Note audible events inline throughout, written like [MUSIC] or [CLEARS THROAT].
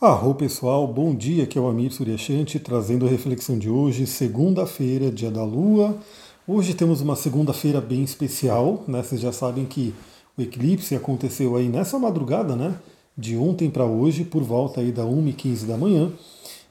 Arro pessoal, bom dia, aqui é o Amir Suryashanti trazendo a reflexão de hoje, segunda-feira, dia da Lua. Hoje temos uma segunda-feira bem especial, né? Vocês já sabem que o eclipse aconteceu aí nessa madrugada, né? De ontem para hoje, por volta aí da 1h15 da manhã.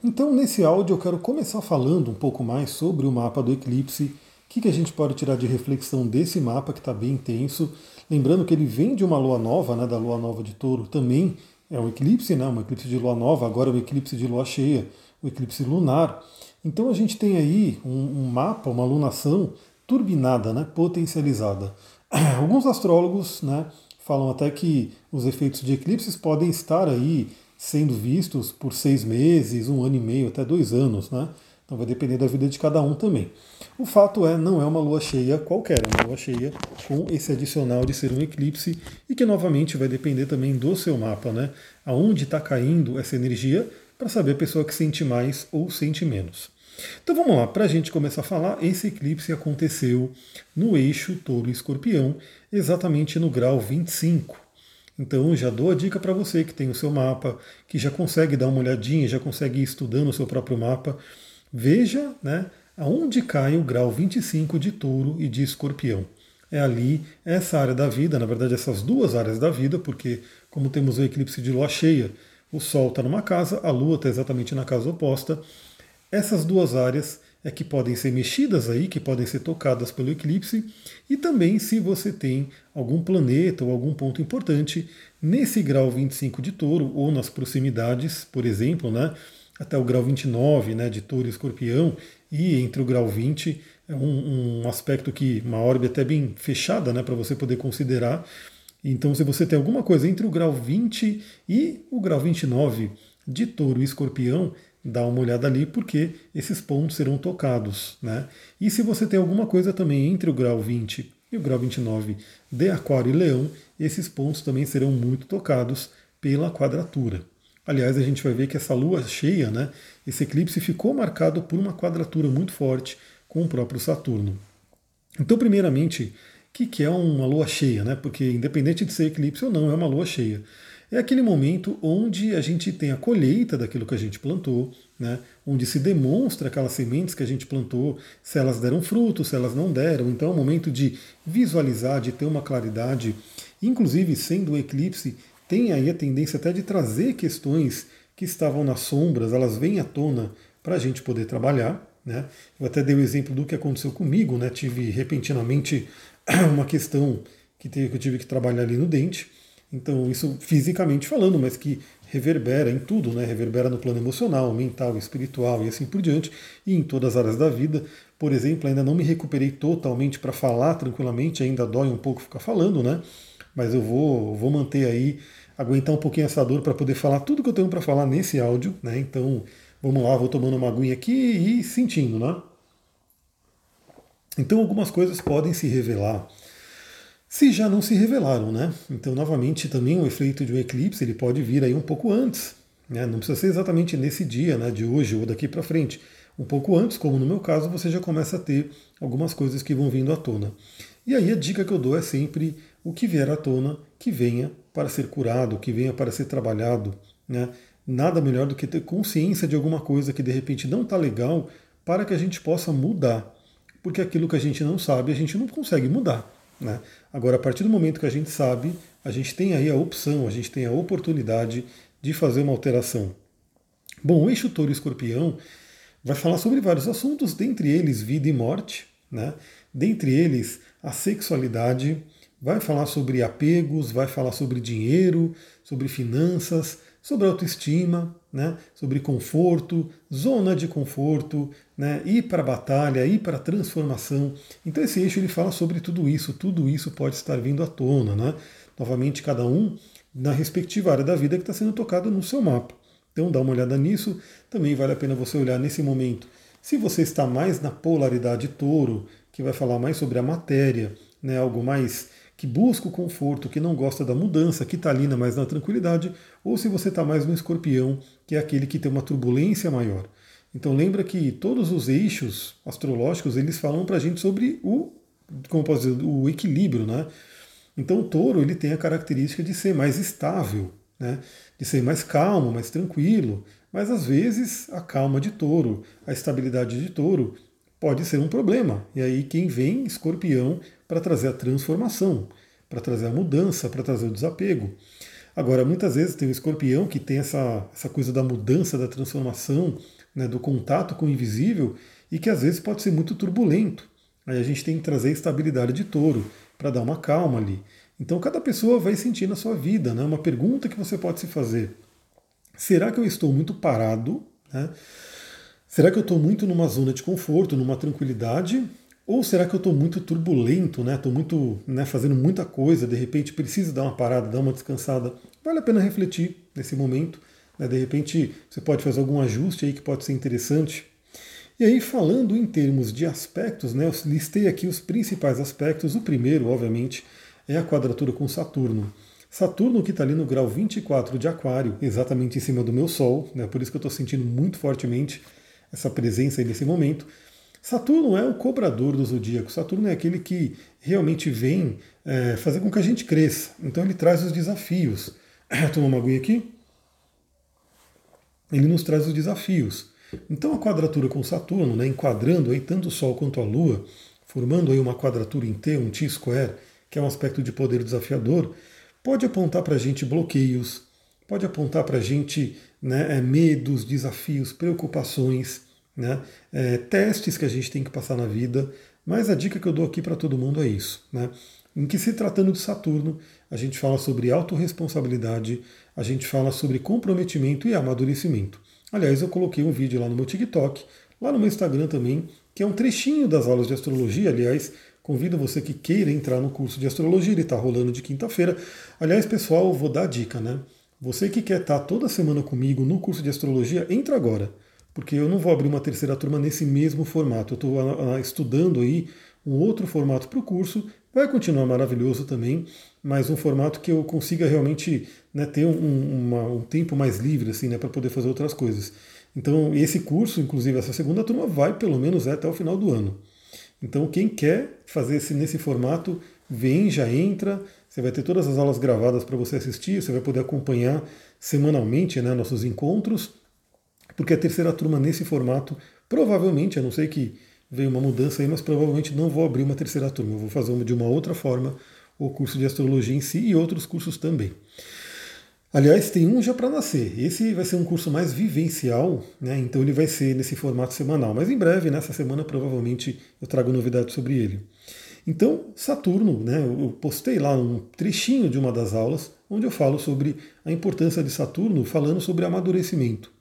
Então, nesse áudio eu quero começar falando um pouco mais sobre o mapa do eclipse, o que, que a gente pode tirar de reflexão desse mapa que está bem intenso. Lembrando que ele vem de uma lua nova, né? Da lua nova de touro também é um eclipse, né? um eclipse de lua nova, agora é um eclipse de lua cheia, o um eclipse lunar. Então a gente tem aí um, um mapa, uma lunação turbinada, né? potencializada. [CLEARS THROAT] Alguns astrólogos né, falam até que os efeitos de eclipses podem estar aí sendo vistos por seis meses, um ano e meio, até dois anos. Né? Então vai depender da vida de cada um também. O fato é, não é uma lua cheia qualquer, é uma lua cheia com esse adicional de ser um eclipse e que novamente vai depender também do seu mapa, né? Aonde está caindo essa energia para saber a pessoa que sente mais ou sente menos. Então vamos lá, para a gente começar a falar, esse eclipse aconteceu no eixo touro escorpião, exatamente no grau 25. Então já dou a dica para você que tem o seu mapa, que já consegue dar uma olhadinha, já consegue ir estudando o seu próprio mapa Veja né, aonde cai o grau 25 de touro e de escorpião. É ali, essa área da vida, na verdade, essas duas áreas da vida, porque, como temos o eclipse de lua cheia, o Sol está numa casa, a Lua está exatamente na casa oposta. Essas duas áreas é que podem ser mexidas aí, que podem ser tocadas pelo eclipse, e também se você tem algum planeta ou algum ponto importante nesse grau 25 de touro ou nas proximidades, por exemplo, né? Até o grau 29 né, de touro e escorpião, e entre o grau 20 é um, um aspecto que, uma órbita até bem fechada né, para você poder considerar. Então, se você tem alguma coisa entre o grau 20 e o grau 29 de touro e escorpião, dá uma olhada ali, porque esses pontos serão tocados. Né? E se você tem alguma coisa também entre o grau 20 e o grau 29 de aquário e leão, esses pontos também serão muito tocados pela quadratura. Aliás, a gente vai ver que essa lua cheia, né, esse eclipse ficou marcado por uma quadratura muito forte com o próprio Saturno. Então, primeiramente, o que, é uma lua cheia? Né? Porque, independente de ser eclipse ou não, é uma lua cheia. É aquele momento onde a gente tem a colheita daquilo que a gente plantou, né? onde se demonstra aquelas sementes que a gente plantou, se elas deram fruto, se elas não deram. Então é um momento de visualizar, de ter uma claridade. Inclusive, sendo o eclipse, tem aí a tendência até de trazer questões que estavam nas sombras, elas vêm à tona para a gente poder trabalhar. Né? Eu até dei o exemplo do que aconteceu comigo, né? tive repentinamente [CLEARS THROAT] uma questão que, eu tive que trabalhar ali no dente. Então, isso fisicamente falando, mas que reverbera em tudo, né? reverbera no plano emocional, mental, espiritual e assim por diante, e em todas as áreas da vida. Por exemplo, ainda não me recuperei totalmente para falar tranquilamente, ainda dói um pouco ficar falando, né? Mas eu vou, vou manter aí aguentar um pouquinho essa dor para poder falar tudo que eu tenho para falar nesse áudio, né? Então, vamos lá, vou tomando uma aguinha aqui e sentindo, né? Então, algumas coisas podem se revelar se já não se revelaram, né? Então, novamente, também o efeito de um eclipse ele pode vir aí um pouco antes, né? Não precisa ser exatamente nesse dia, né? De hoje ou daqui para frente. Um pouco antes, como no meu caso, você já começa a ter algumas coisas que vão vindo à tona. E aí a dica que eu dou é sempre o que vier à tona, que venha para ser curado, que venha para ser trabalhado. Né? Nada melhor do que ter consciência de alguma coisa que de repente não está legal para que a gente possa mudar. Porque aquilo que a gente não sabe, a gente não consegue mudar. Né? Agora, a partir do momento que a gente sabe, a gente tem aí a opção, a gente tem a oportunidade de fazer uma alteração. Bom, o eixo touro escorpião vai falar sobre vários assuntos, dentre eles vida e morte, né? dentre eles a sexualidade, vai falar sobre apegos, vai falar sobre dinheiro, sobre finanças, sobre autoestima, né, sobre conforto, zona de conforto, né, ir para a batalha, ir para a transformação. Então esse eixo ele fala sobre tudo isso, tudo isso pode estar vindo à tona. Né? Novamente, cada um na respectiva área da vida que está sendo tocada no seu mapa. Então dá uma olhada nisso, também vale a pena você olhar nesse momento. Se você está mais na polaridade touro, que vai falar mais sobre a matéria, né, algo mais que busca o conforto, que não gosta da mudança, que está ali mais na tranquilidade, ou se você está mais no escorpião, que é aquele que tem uma turbulência maior. Então lembra que todos os eixos astrológicos eles falam para a gente sobre o, como posso dizer, o equilíbrio, né? Então o touro ele tem a característica de ser mais estável, né? de ser mais calmo, mais tranquilo. Mas às vezes a calma de touro, a estabilidade de touro pode ser um problema. E aí quem vem, escorpião, para trazer a transformação, para trazer a mudança, para trazer o desapego. Agora, muitas vezes tem o escorpião que tem essa, essa coisa da mudança, da transformação, né, do contato com o invisível, e que às vezes pode ser muito turbulento. Aí a gente tem que trazer estabilidade de touro para dar uma calma ali. Então cada pessoa vai sentir na sua vida, né? Uma pergunta que você pode se fazer: será que eu estou muito parado? Né? Será que eu estou muito numa zona de conforto, numa tranquilidade? Ou será que eu estou muito turbulento, né? Estou muito né, fazendo muita coisa, de repente preciso dar uma parada, dar uma descansada. Vale a pena refletir nesse momento. Né? De repente você pode fazer algum ajuste aí que pode ser interessante. E aí, falando em termos de aspectos, né, eu listei aqui os principais aspectos. O primeiro, obviamente, é a quadratura com Saturno. Saturno que está ali no grau 24 de Aquário, exatamente em cima do meu Sol, né, por isso que eu estou sentindo muito fortemente essa presença aí nesse momento. Saturno é o cobrador do zodíaco. Saturno é aquele que realmente vem é, fazer com que a gente cresça. Então ele traz os desafios. [CLEARS THROAT] Toma uma aguinha aqui. Ele nos traz os desafios. Então a quadratura com Saturno, né, enquadrando aí tanto o Sol quanto a Lua, formando aí uma quadratura em T, um T-square, que é um aspecto de poder desafiador, pode apontar para a gente bloqueios, pode apontar para a gente né, é, medos, desafios, preocupações, né, é, testes que a gente tem que passar na vida. Mas a dica que eu dou aqui para todo mundo é isso. Né? Em que se tratando de Saturno, a gente fala sobre autorresponsabilidade, a gente fala sobre comprometimento e amadurecimento. Aliás, eu coloquei um vídeo lá no meu TikTok, lá no meu Instagram também, que é um trechinho das aulas de astrologia. Aliás, convido você que queira entrar no curso de astrologia, ele está rolando de quinta-feira. Aliás, pessoal, vou dar a dica, né? Você que quer estar tá toda semana comigo no curso de astrologia, entra agora, porque eu não vou abrir uma terceira turma nesse mesmo formato. Eu estou estudando aí um outro formato para o curso, vai continuar maravilhoso também, mas um formato que eu consiga realmente né, ter um, uma, um, tempo mais livre assim, né, para poder fazer outras coisas. Então, esse curso, inclusive essa segunda turma, vai pelo menos até o final do ano. Então, quem quer fazer esse, nesse formato, vem, já entra. Você vai ter todas as aulas gravadas para você assistir, você vai poder acompanhar semanalmente né, nossos encontros, porque a terceira turma nesse formato, provavelmente, a não sei que veio uma mudança aí, mas provavelmente não vou abrir uma terceira turma, eu vou fazer de uma outra forma, o curso de astrologia em si e outros cursos também. Aliás, tem um já para nascer. Esse vai ser um curso mais vivencial, né? então ele vai ser nesse formato semanal. Mas em breve, nessa semana, provavelmente eu trago novidades sobre ele. Então, Saturno, né? eu postei lá um trechinho de uma das aulas onde eu falo sobre a importância de Saturno, falando sobre amadurecimento.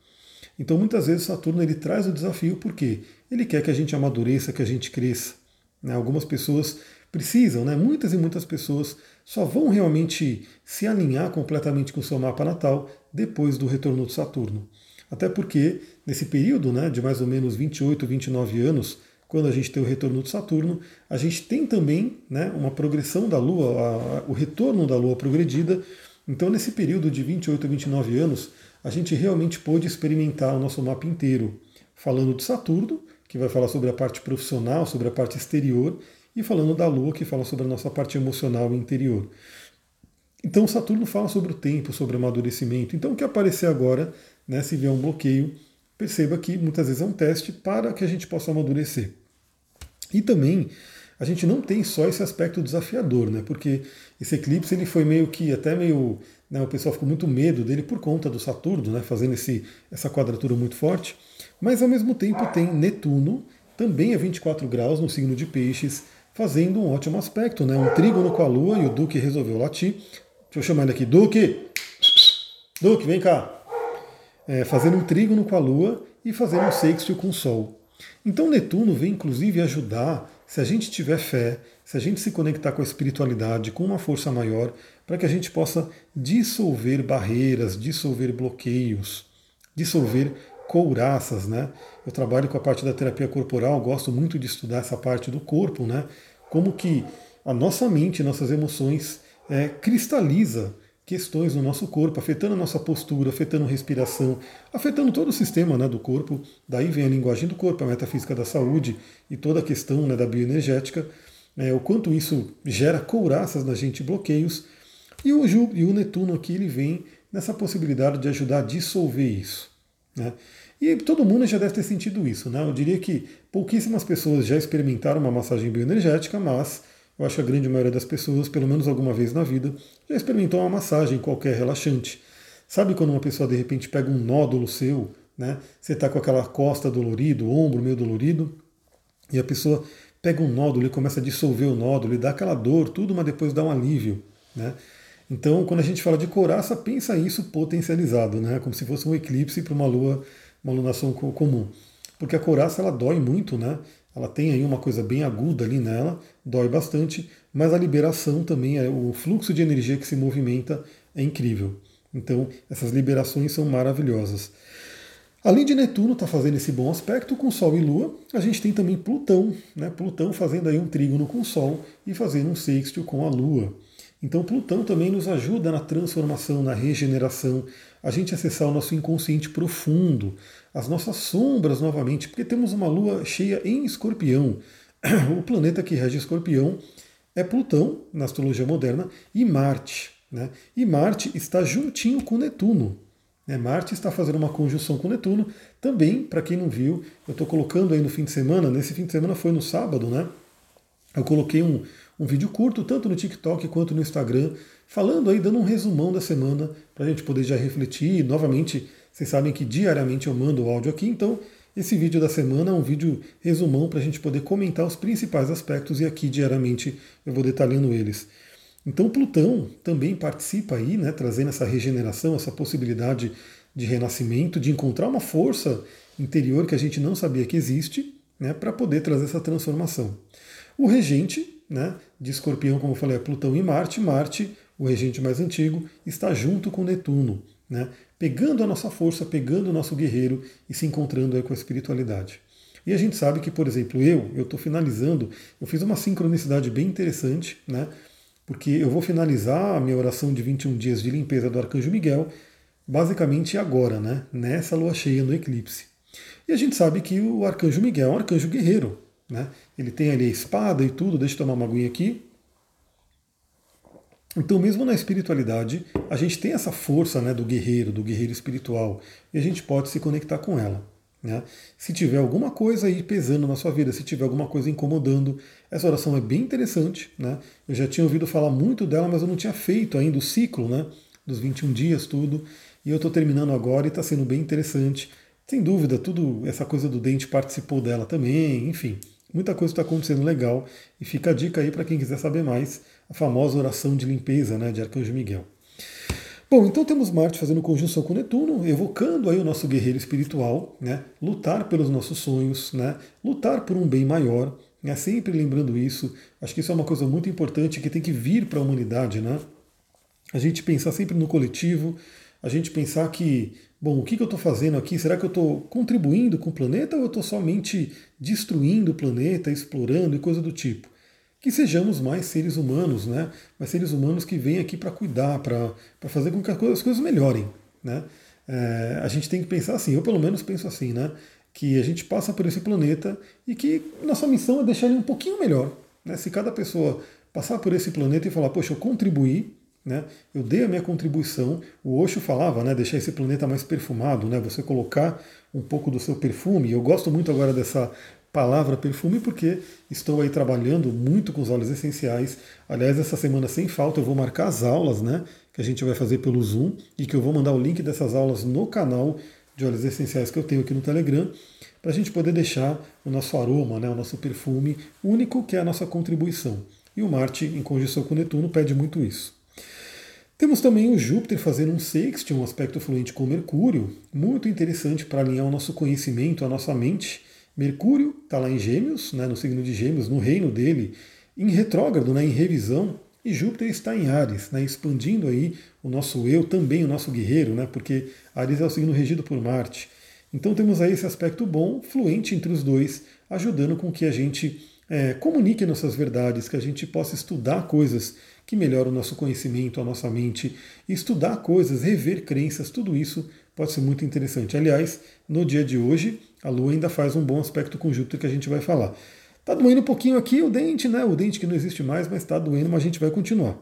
Então, muitas vezes Saturno ele traz o desafio porque ele quer que a gente amadureça, que a gente cresça. Né? Algumas pessoas precisam, né? muitas e muitas pessoas só vão realmente se alinhar completamente com o seu mapa natal depois do retorno de Saturno. Até porque, nesse período né, de mais ou menos 28, 29 anos, quando a gente tem o retorno de Saturno, a gente tem também né, uma progressão da Lua, a, a, o retorno da Lua progredida. Então, nesse período de 28 a 29 anos, a gente realmente pôde experimentar o nosso mapa inteiro, falando de Saturno, que vai falar sobre a parte profissional, sobre a parte exterior, e falando da Lua, que fala sobre a nossa parte emocional e interior. Então Saturno fala sobre o tempo, sobre o amadurecimento. Então o que aparecer agora, né, se vier um bloqueio, perceba que muitas vezes é um teste para que a gente possa amadurecer. E também a gente não tem só esse aspecto desafiador, né? Porque esse eclipse ele foi meio que até meio, né, o pessoal ficou muito medo dele por conta do Saturno, né, fazendo esse, essa quadratura muito forte. Mas ao mesmo tempo tem Netuno, também a 24 graus no signo de Peixes, fazendo um ótimo aspecto, né? Um trígono com a Lua e o Duque resolveu latir. Deixa eu chamar ele aqui, Duque! Duque, vem cá! É, fazendo um trígono com a Lua e fazendo um sextil com o Sol. Então Netuno vem inclusive ajudar, se a gente tiver fé, se a gente se conectar com a espiritualidade, com uma força maior, para que a gente possa dissolver barreiras, dissolver bloqueios, dissolver couraças, né? Eu trabalho com a parte da terapia corporal, gosto muito de estudar essa parte do corpo, né? Como que a nossa mente, nossas emoções é, cristaliza questões no nosso corpo, afetando a nossa postura, afetando a respiração, afetando todo o sistema né, do corpo. Daí vem a linguagem do corpo, a metafísica da saúde e toda a questão né, da bioenergética, é, o quanto isso gera couraças na gente, bloqueios. E o, e o Netuno aqui ele vem nessa possibilidade de ajudar a dissolver isso. Né? E todo mundo já deve ter sentido isso. Né? Eu diria que pouquíssimas pessoas já experimentaram uma massagem bioenergética, mas eu acho que a grande maioria das pessoas, pelo menos alguma vez na vida, já experimentou uma massagem qualquer relaxante. Sabe quando uma pessoa de repente pega um nódulo seu, né? Você está com aquela costa dolorida, o ombro meio dolorido, e a pessoa pega um nódulo e começa a dissolver o nódulo e dá aquela dor, tudo, mas depois dá um alívio, né? Então, quando a gente fala de coraça, pensa isso potencializado, né? Como se fosse um eclipse para uma lua, uma lunação comum. Porque a coraça ela dói muito, né? Ela tem aí uma coisa bem aguda ali nela, dói bastante, mas a liberação também, é, o fluxo de energia que se movimenta é incrível. Então, essas liberações são maravilhosas. Além de Netuno estar tá fazendo esse bom aspecto com Sol e Lua, a gente tem também Plutão, né? Plutão fazendo aí um trígono com o Sol e fazendo um sextil com a Lua. Então Plutão também nos ajuda na transformação, na regeneração, a gente acessar o nosso inconsciente profundo, as nossas sombras novamente, porque temos uma lua cheia em escorpião. [CLEARS THROAT] O planeta que rege escorpião é Plutão, na astrologia moderna, e Marte. Né? E Marte está juntinho com Netuno. Né? Marte está fazendo uma conjunção com Netuno. Também, para quem não viu, eu estou colocando aí no fim de semana, nesse fim de semana foi no sábado, né? Eu coloquei um, um vídeo curto, tanto no TikTok quanto no Instagram, falando aí, dando um resumão da semana, para a gente poder já refletir. Novamente, vocês sabem que diariamente eu mando o áudio aqui, então esse vídeo da semana é um vídeo resumão para a gente poder comentar os principais aspectos e aqui diariamente eu vou detalhando eles. Então Plutão também participa aí, né, trazendo essa regeneração, essa possibilidade de renascimento, de encontrar uma força interior que a gente não sabia que existe, né, para poder trazer essa transformação. O regente, né, de Escorpião, como eu falei, é Plutão e Marte. Marte, o regente mais antigo, está junto com Netuno, né, pegando a nossa força, pegando o nosso guerreiro e se encontrando aí com a espiritualidade. E a gente sabe que, por exemplo, eu, eu estou finalizando, eu fiz uma sincronicidade bem interessante, né? Porque eu vou finalizar a minha oração de 21 dias de limpeza do Arcanjo Miguel, basicamente agora, né? Nessa lua cheia no eclipse. E a gente sabe que o Arcanjo Miguel é um arcanjo guerreiro, né? Ele tem ali a espada e tudo, deixa eu tomar uma aguinha aqui. Então, mesmo na espiritualidade, a gente tem essa força né, do guerreiro, do guerreiro espiritual, e a gente pode se conectar com ela. Né? Se tiver alguma coisa aí pesando na sua vida, se tiver alguma coisa incomodando, essa oração é bem interessante. Né? Eu já tinha ouvido falar muito dela, mas eu não tinha feito ainda o ciclo né, dos 21 dias, tudo. E eu estou terminando agora e está sendo bem interessante. Sem dúvida, tudo essa coisa do dente participou dela também, enfim. Muita coisa está acontecendo legal e fica a dica aí para quem quiser saber mais, a famosa oração de limpeza né, de Arcanjo Miguel. Bom, então temos Marte fazendo conjunção com Netuno, evocando aí o nosso guerreiro espiritual, né, lutar pelos nossos sonhos, né, lutar por um bem maior, né, sempre lembrando isso. Acho que isso é uma coisa muito importante que tem que vir para a humanidade, né? A gente pensar sempre no coletivo, a gente pensar que bom, o que, que eu estou fazendo aqui? Será que eu estou contribuindo com o planeta ou eu estou somente destruindo o planeta, explorando e coisa do tipo? Que sejamos mais seres humanos, né? Mais seres humanos que vêm aqui para cuidar, para fazer com que as coisas, as coisas melhorem, né? É, a gente tem que pensar assim, eu pelo menos penso assim, né? Que a gente passa por esse planeta e que nossa missão é deixar ele um pouquinho melhor. Né? Se cada pessoa passar por esse planeta e falar, poxa, eu contribuí né? Eu dei a minha contribuição. O Osho falava, né, deixar esse planeta mais perfumado, né, você colocar um pouco do seu perfume. Eu gosto muito agora dessa palavra perfume porque estou aí trabalhando muito com os óleos essenciais. Aliás, essa semana sem falta eu vou marcar as aulas, né, que a gente vai fazer pelo Zoom e que eu vou mandar o link dessas aulas no canal de óleos essenciais que eu tenho aqui no Telegram, para a gente poder deixar o nosso aroma, né, o nosso perfume único, que é a nossa contribuição. E o Marte, em conjunção com Netuno, pede muito isso. Temos também o Júpiter fazendo um sexto, um aspecto fluente com Mercúrio, muito interessante para alinhar o nosso conhecimento, a nossa mente. Mercúrio está lá em Gêmeos, né, no signo de Gêmeos, no reino dele, em retrógrado, né, em revisão, e Júpiter está em Ares, né, expandindo aí o nosso eu, também o nosso guerreiro, né, porque Ares é o signo regido por Marte. Então temos aí esse aspecto bom, fluente entre os dois, ajudando com que a gente é, comunique nossas verdades, que a gente possa estudar coisas que melhora o nosso conhecimento, a nossa mente, estudar coisas, rever crenças, tudo isso pode ser muito interessante. Aliás, no dia de hoje, a Lua ainda faz um bom aspecto Júpiter que a gente vai falar. Tá doendo um pouquinho aqui o dente, né? O dente que não existe mais, mas está doendo, mas a gente vai continuar.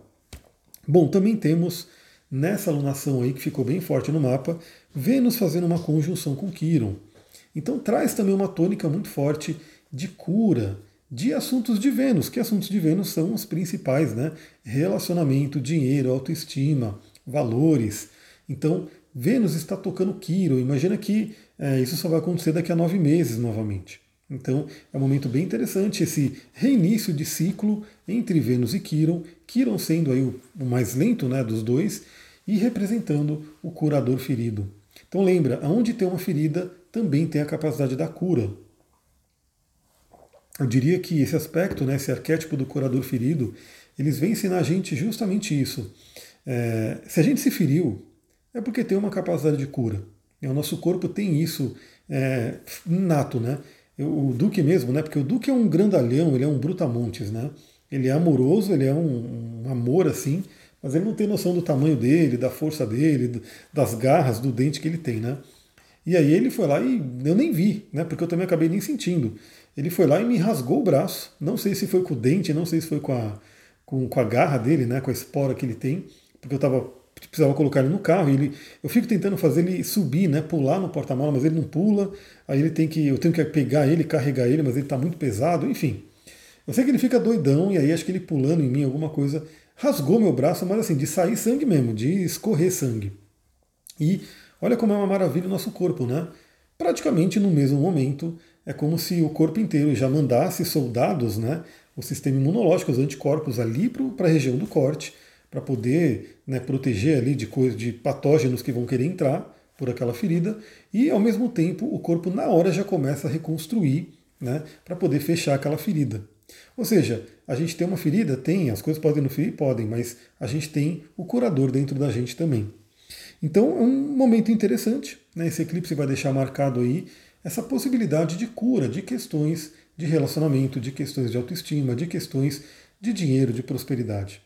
Bom, também temos nessa alunação aí que ficou bem forte no mapa, Vênus fazendo uma conjunção com Quiron. Então traz também uma tônica muito forte de cura, de assuntos de Vênus, que assuntos de Vênus são os principais, né? Relacionamento, dinheiro, autoestima, valores. Então, Vênus está tocando Quiron. Imagina que é, isso só vai acontecer daqui a nove meses novamente. Então é um momento bem interessante esse reinício de ciclo entre Vênus e Quiron, Quiron sendo aí o, o mais lento né, dos dois e representando o curador ferido. Então lembra, aonde tem uma ferida também tem a capacidade da cura. Eu diria que esse aspecto, né, esse arquétipo do curador ferido, eles vêm ensinar a gente justamente isso. É, se a gente se feriu, é porque tem uma capacidade de cura. O nosso corpo tem isso é, né? o Duque mesmo, né? Porque o Duque é um grandalhão, ele é um brutamontes, né? Ele é amoroso, ele é um, um, amor assim, mas ele não tem noção do tamanho dele, da força dele, das garras, do dente que ele tem, né? E aí ele foi lá e eu nem vi, né? Porque eu também acabei nem sentindo. Ele foi lá e me rasgou o braço. Não sei se foi com o dente, não sei se foi com a, com, com a garra dele, né? Com a espora que ele tem, porque eu estava precisava colocar ele no carro. Ele, eu fico tentando fazer ele subir, né, pular no porta-malas, mas ele não pula. Aí ele tem que, eu tenho que pegar ele, carregar ele, mas ele está muito pesado. Enfim, eu sei que ele fica doidão e aí acho que ele pulando em mim alguma coisa rasgou meu braço, mas assim de sair sangue mesmo, de escorrer sangue. E olha como é uma maravilha o nosso corpo, né? Praticamente no mesmo momento é como se o corpo inteiro já mandasse soldados, né? O sistema imunológico, os anticorpos ali para a região do corte para poder né, proteger ali de coisas, de patógenos que vão querer entrar por aquela ferida, e ao mesmo tempo o corpo na hora já começa a reconstruir né, para poder fechar aquela ferida. Ou seja, a gente tem uma ferida, tem, as coisas podem não ferir, podem, mas a gente tem o curador dentro da gente também. Então é um momento interessante, né? esse eclipse vai deixar marcado aí essa possibilidade de cura de questões de relacionamento, de questões de autoestima, de questões de dinheiro, de prosperidade.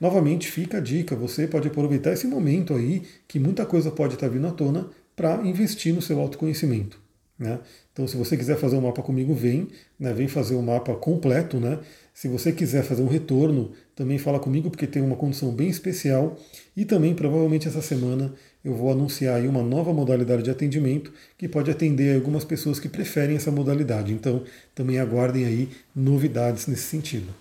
Novamente fica a dica, você pode aproveitar esse momento aí, que muita coisa pode estar vindo à tona, para investir no seu autoconhecimento. Né? Então, se você quiser fazer um mapa comigo, vem, né? vem fazer o um mapa completo. Né? Se você quiser fazer um retorno, também fala comigo, porque tem uma condição bem especial. E também, provavelmente, essa semana eu vou anunciar uma nova modalidade de atendimento que pode atender algumas pessoas que preferem essa modalidade. Então, também aguardem aí novidades nesse sentido.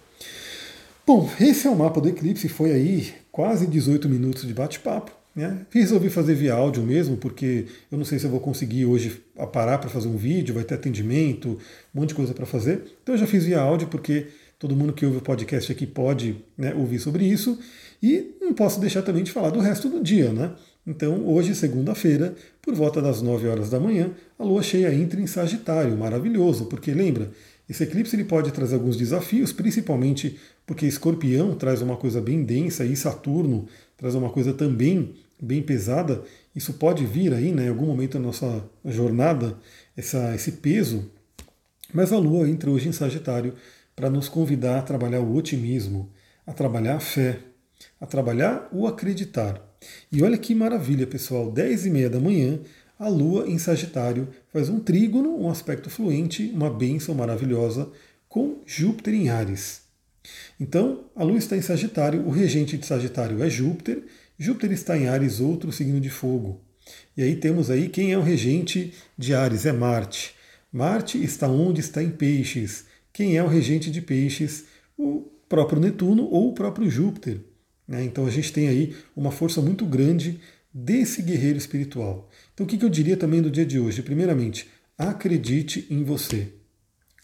Bom, esse é o mapa do eclipse, foi aí quase 18 minutos de bate-papo. Né? Resolvi fazer via áudio mesmo, porque eu não sei se eu vou conseguir hoje parar para fazer um vídeo, vai ter atendimento, um monte de coisa para fazer. Então eu já fiz via áudio, porque todo mundo que ouve o podcast aqui pode né, ouvir sobre isso. E não posso deixar também de falar do resto do dia, né? Então, hoje, segunda-feira, por volta das 9 horas da manhã, a lua cheia entra em Sagitário, maravilhoso, porque lembra, esse eclipse ele pode trazer alguns desafios, principalmente porque Escorpião traz uma coisa bem densa e Saturno traz uma coisa também bem pesada. Isso pode vir aí, né, em algum momento da nossa jornada, essa, esse peso. Mas a Lua entra hoje em Sagitário para nos convidar a trabalhar o otimismo, a trabalhar a fé, a trabalhar o acreditar. E olha que maravilha, pessoal, 10 e meia da manhã, a Lua em Sagitário faz um trígono, um aspecto fluente, uma bênção maravilhosa com Júpiter em Ares. Então, a Lua está em Sagitário, o regente de Sagitário é Júpiter, Júpiter está em Ares, outro signo de fogo. E aí temos aí quem é o regente de Ares, é Marte. Marte está onde está em Peixes. Quem é o regente de Peixes? O próprio Netuno ou o próprio Júpiter. Né? Então a gente tem aí uma força muito grande desse guerreiro espiritual. Então, o que eu diria também do dia de hoje? Primeiramente, acredite em você.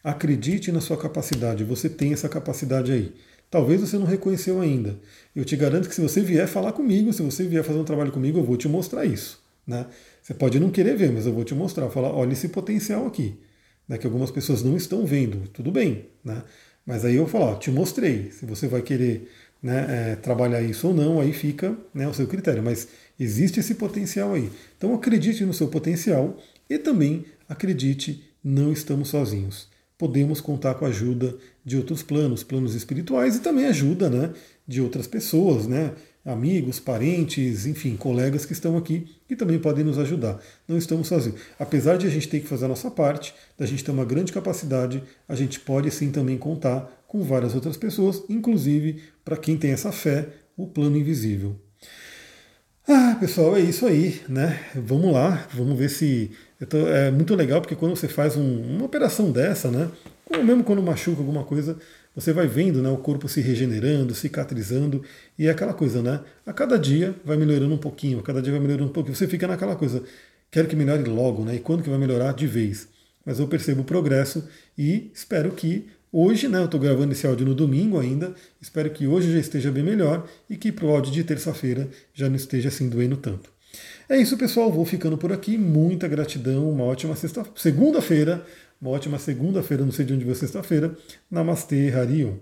Acredite na sua capacidade. Você tem essa capacidade aí. Talvez você não reconheceu ainda. Eu te garanto que se você vier falar comigo, se você vier fazer um trabalho comigo, eu vou te mostrar isso. Né? Você pode não querer ver, mas eu vou te mostrar. Falar, olha esse potencial aqui. Né, que algumas pessoas não estão vendo. Tudo bem. Né? Mas aí eu falo, ó, te mostrei. Se você vai querer né, é, trabalhar isso ou não, aí fica né, o seu critério. Mas existe esse potencial aí. Então acredite no seu potencial e também acredite, não estamos sozinhos. Podemos contar com a ajuda de outros planos, planos espirituais e também ajuda né, de outras pessoas, né, amigos, parentes, enfim, colegas que estão aqui que também podem nos ajudar. Não estamos sozinhos. Apesar de a gente ter que fazer a nossa parte, da gente ter uma grande capacidade, a gente pode sim também contar com várias outras pessoas, inclusive para quem tem essa fé, o plano invisível. Ah, pessoal, é isso aí, né? Vamos lá, vamos ver se. Tô, é muito legal porque quando você faz um, uma operação dessa, né? Ou mesmo quando machuca alguma coisa, você vai vendo né, o corpo se regenerando, cicatrizando, e é aquela coisa, né? A cada dia vai melhorando um pouquinho, a cada dia vai melhorando um pouquinho. Você fica naquela coisa, quero que melhore logo, né? E quando que vai melhorar? De vez. Mas eu percebo o progresso e espero que Hoje, né, eu estou gravando esse áudio no domingo ainda, espero que hoje já esteja bem melhor e que para o áudio de terça-feira já não esteja assim doendo tanto. É isso, pessoal, vou ficando por aqui. Muita gratidão, uma ótima sexta segunda-feira, uma ótima segunda-feira, não sei de onde vai sexta-feira. Namastê, Harion.